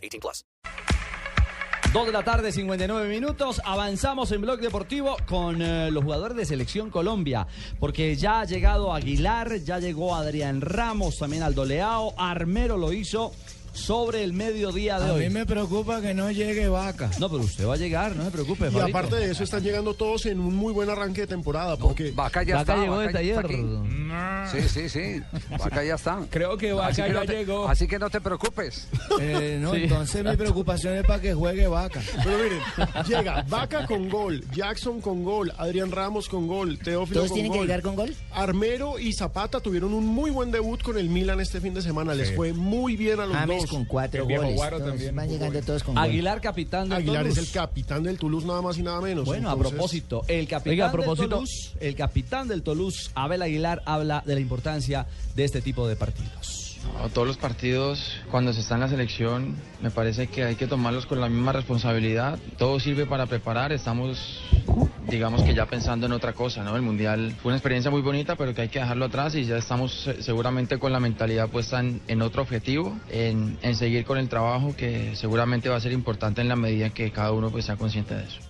18 plus. 2 de la tarde, 59 minutos. Avanzamos en Blog Deportivo con eh, los jugadores de Selección Colombia. Porque ya ha llegado Aguilar, ya llegó Adrián Ramos, también Aldo Leao. Armero lo hizo sobre el mediodía de A hoy. mí me preocupa que no llegue vaca. No, pero usted va a llegar, no se preocupe. Y aparte de eso, están llegando todos en un muy buen arranque de temporada. Porque Vaca ya Vaca está. llegó Vaca desde ya está ayer. aquí. Sí, sí, sí. Vaca ya está. Creo que Vaca así que ya no te, llegó. Así que no te preocupes. Eh, no, Sí. entonces mi preocupación es para que juegue vaca. Pero miren, llega Vaca con gol, Jackson con gol, Adrián Ramos con gol, Teófilo ¿Todos con tienen que gol. llegar con gol? Armero y Zapata tuvieron un muy buen debut con el Milan este fin de semana. Les fue muy bien a los dos. Con cuatro El viejo goles. Guaro Todos también van llegando bien. todos con. Aguilar, capitán del Aguilar es Toulouse. el capitán del Toulouse, nada más y nada menos. Bueno, a Entonces, propósito, el capitán Oiga, a del propósito- Toulouse, el capitán del Toulouse, Abel Aguilar, habla de la importancia de este tipo de partidos. Todos los partidos, cuando se está en la selección, me parece que hay que tomarlos con la misma responsabilidad. Todo sirve para preparar. Estamos, digamos que ya pensando en otra cosa, ¿no? El mundial fue una experiencia muy bonita, pero que hay que dejarlo atrás y ya estamos eh, seguramente con la mentalidad puesta en, otro objetivo, en, en seguir con el trabajo que seguramente va a ser importante en la medida en que cada uno pues sea consciente de eso.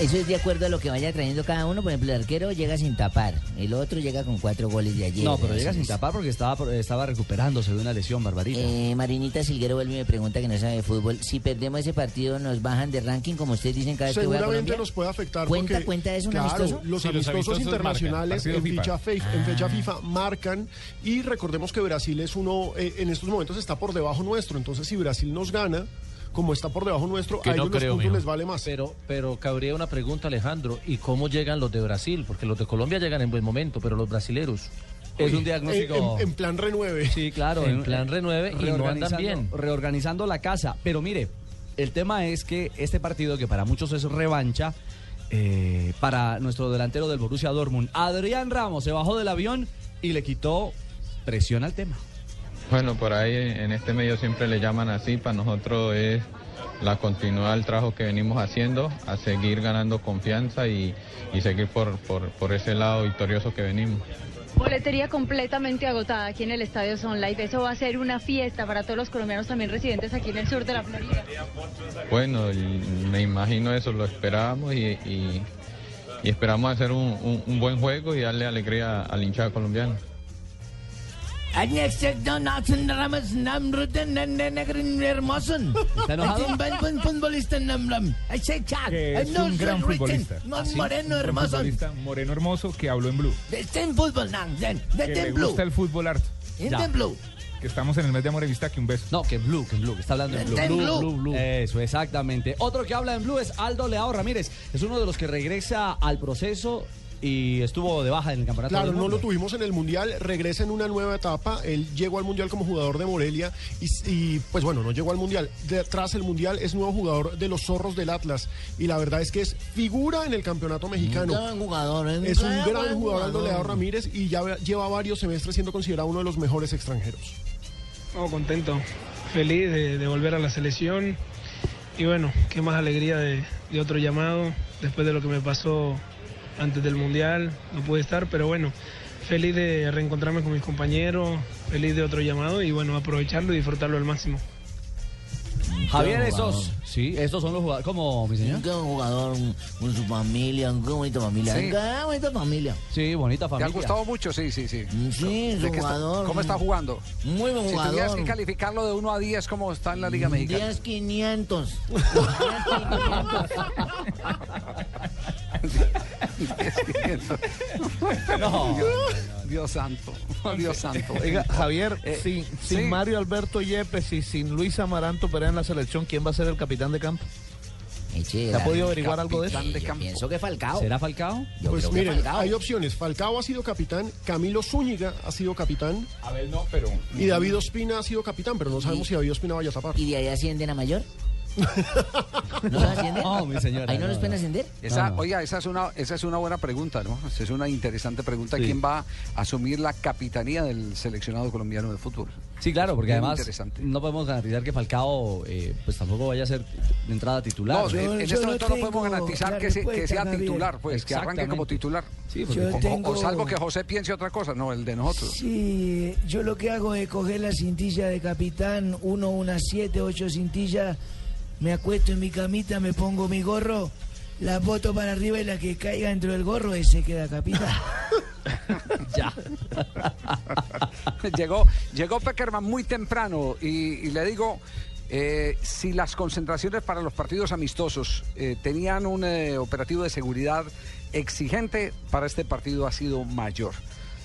Eso es de acuerdo a lo que vaya trayendo cada uno. Por ejemplo, el arquero llega sin tapar. El otro llega con cuatro goles de ayer. No, pero llega sin tapar porque estaba, estaba recuperándose de una lesión, Barbarita. Eh, Marinita Silguero vuelve y me pregunta que no sabe de fútbol. Si perdemos ese partido, ¿nos bajan de ranking como ustedes dicen cada vez que juega Seguramente Colombia? nos puede afectar. ¿Cuenta- porque, cuenta es un claro, amistoso? Los Sí, los amistosos amistosos internacionales marcan, en, fecha, FIFA. fe- en fecha FIFA marcan y recordemos que Brasil es uno, eh, en estos momentos está por debajo nuestro. Entonces, si Brasil nos gana, como está por debajo nuestro, Que a no ellos los puntos les vale más. Pero, pero cabría una pregunta, Alejandro. ¿Y cómo llegan los de Brasil? Porque los de Colombia llegan en buen momento, pero los brasileros, es un diagnóstico. en- en plan renueve. Sí, claro. en plan renueve y no andan reorganizando- bien. Reorganizando la casa. Pero mire, el tema es que este partido, que para muchos es revancha, eh, para nuestro delantero del Borussia Dortmund, Adrián Ramos se bajó del avión y le quitó presión al tema. Bueno, por ahí en este medio siempre le llaman así, para nosotros es la continuidad del trabajo que venimos haciendo, a seguir ganando confianza y, y seguir por, por, por ese lado victorioso que venimos. Boletería completamente agotada aquí en el Estadio Son Life. Eso va a ser una fiesta para todos los colombianos también residentes aquí en el sur de la Florida. Bueno, me imagino eso, lo esperábamos y, y- y esperamos hacer un, un- un buen juego y darle alegría al hinchada colombiano. ¿Está enojado? Es un gran futbolista. moreno Un hermoso. futbolista moreno hermoso que habló en blue. Está en fútbol, Está le en blue. gusta el fútbol harto. Está en blue. Que estamos en el mes de amor y vista, que un beso. No, que en Blue, que en Blue, que está hablando en Blue. Está en Blue. Eso, exactamente. Otro que habla en Blue es Aldo Leao Ramírez. Es uno de los que regresa al proceso y estuvo de baja en el campeonato. Claro, del no lo tuvimos en el Mundial, regresa en una nueva etapa, él llegó al Mundial como jugador de Morelia y, y, pues bueno, no llegó al Mundial, detrás del Mundial es nuevo jugador de los zorros del Atlas y la verdad es que es figura en el campeonato mexicano. Gran jugador. ¿eh? Es un gran jugador Aldo Leao Ramírez y ya lleva varios semestres siendo considerado uno de los mejores extranjeros. Oh, contento, feliz de, de volver a la selección y bueno, qué más alegría de, de otro llamado después de lo que me pasó antes del Mundial, no pude estar, pero bueno, feliz de reencontrarme con mis compañeros, feliz de otro llamado y bueno, aprovecharlo y disfrutarlo al máximo. Javier, esos, jugador. sí, estos son los jugadores, como mi señor. Un gran jugador un- con su familia, un qué bonita familia. Sí. Qué bonita familia. Sí, bonita ¿Te ha familia. gustado mucho? Sí, sí, sí. Sí, es ¿De un qué está- jugador. ¿Cómo está jugando? Muy buen Si tuvieras que jugador. calificarlo de 1 a 10, ¿cómo está en la Liga Mexicana? 10 500. 10 No. Dios santo, Dios santo. Oiga, Javier, Eh, sin, sin sí. Mario Alberto Yepes y sin Luis Amaranto Perea en la selección, ¿quién va a ser el capitán de campo? ¿Se ha podido averiguar algo de eso? De pienso que Falcao. ¿Será Falcao? Yo Pues miren, Falcao. hay opciones. Falcao ha sido capitán, Camilo Zúñiga ha sido capitán Abel no, pero. y David Ospina ha sido capitán, pero no sabemos si David Ospina vaya a tapar. ¿Y de ahí ascienden a mayor? ¿No los ascienden? No, mi señora, ¿Ahí no, no, los pueden ascender? Esa, No, no. Oiga, esa es, una, esa es una buena pregunta, ¿no? Esa es una interesante pregunta. Sí. ¿Quién va a asumir la capitanía del seleccionado colombiano de fútbol? Sí, claro, porque además no podemos garantizar que Falcao eh, pues tampoco vaya a ser de entrada titular. No, en, en este momento no podemos garantizar que, se- que sea titular, pues, que arranque como titular. Sí, porque- Yo O- o- tengo- o salvo que José piense otra cosa, no, el de nosotros. Sí, yo lo que hago es coger la cintilla de capitán, uno, unas siete, ocho cintillas, me acuesto en mi camita, me pongo mi gorro, la boto para arriba y la que caiga dentro del gorro, ese queda capitán. ya. llegó, llegó Peckerman muy temprano y, le digo, eh, si las concentraciones para los partidos amistosos eh, tenían un eh, operativo de seguridad exigente, para este partido ha sido mayor.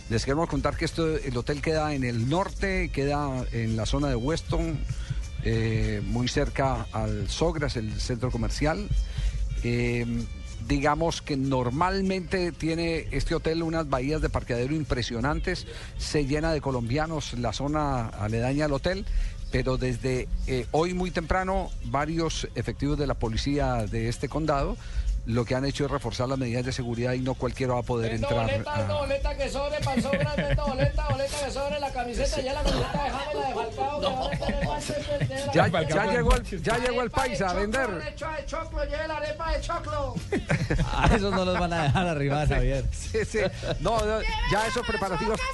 Les queremos contar que esto, el hotel queda en el norte, queda en la zona de Weston, eh, muy cerca al Sogras, el centro comercial. Eh, digamos que normalmente tiene este hotel unas bahías de parqueadero impresionantes, se llena de colombianos la zona aledaña al hotel, pero desde eh, hoy muy temprano varios efectivos de la policía de este condado lo que han hecho es reforzar las medidas de seguridad y no cualquiera va a poder entrar. a- boleta que sobre, el sobre, vendo boleta, boleta que sobre, la camiseta, ya la camiseta de James, la de Falcao, de la- Ya, ya llegó el, ya llegó el país a vender. arepa de choclo, lleve la arepa de choclo. A esos no los van a dejar arribar, Javier. Sí, sí. No, no, ya esos preparativos.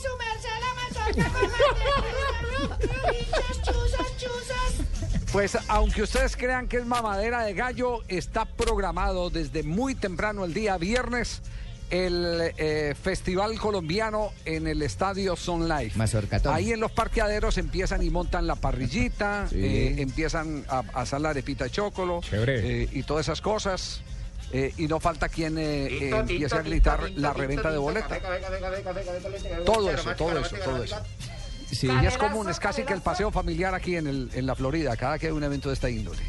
Pues aunque ustedes crean que es mamadera de gallo, está programado desde muy temprano el día viernes el eh, Festival Colombiano en el Estadio Sun Life. Mazorcatón. Ahí en los parqueaderos empiezan y montan la parrillita, Sí. eh, empiezan a, a hacer la arepita de chocolo eh, y todas esas cosas. eh, y no falta quien eh, eh, empiece a gritar la reventa de boleta. Todo eso, todo eso, todo eso. Sí. Es común, es casi que el paseo familiar aquí en, el, en la Florida, cada que hay un evento de esta índole.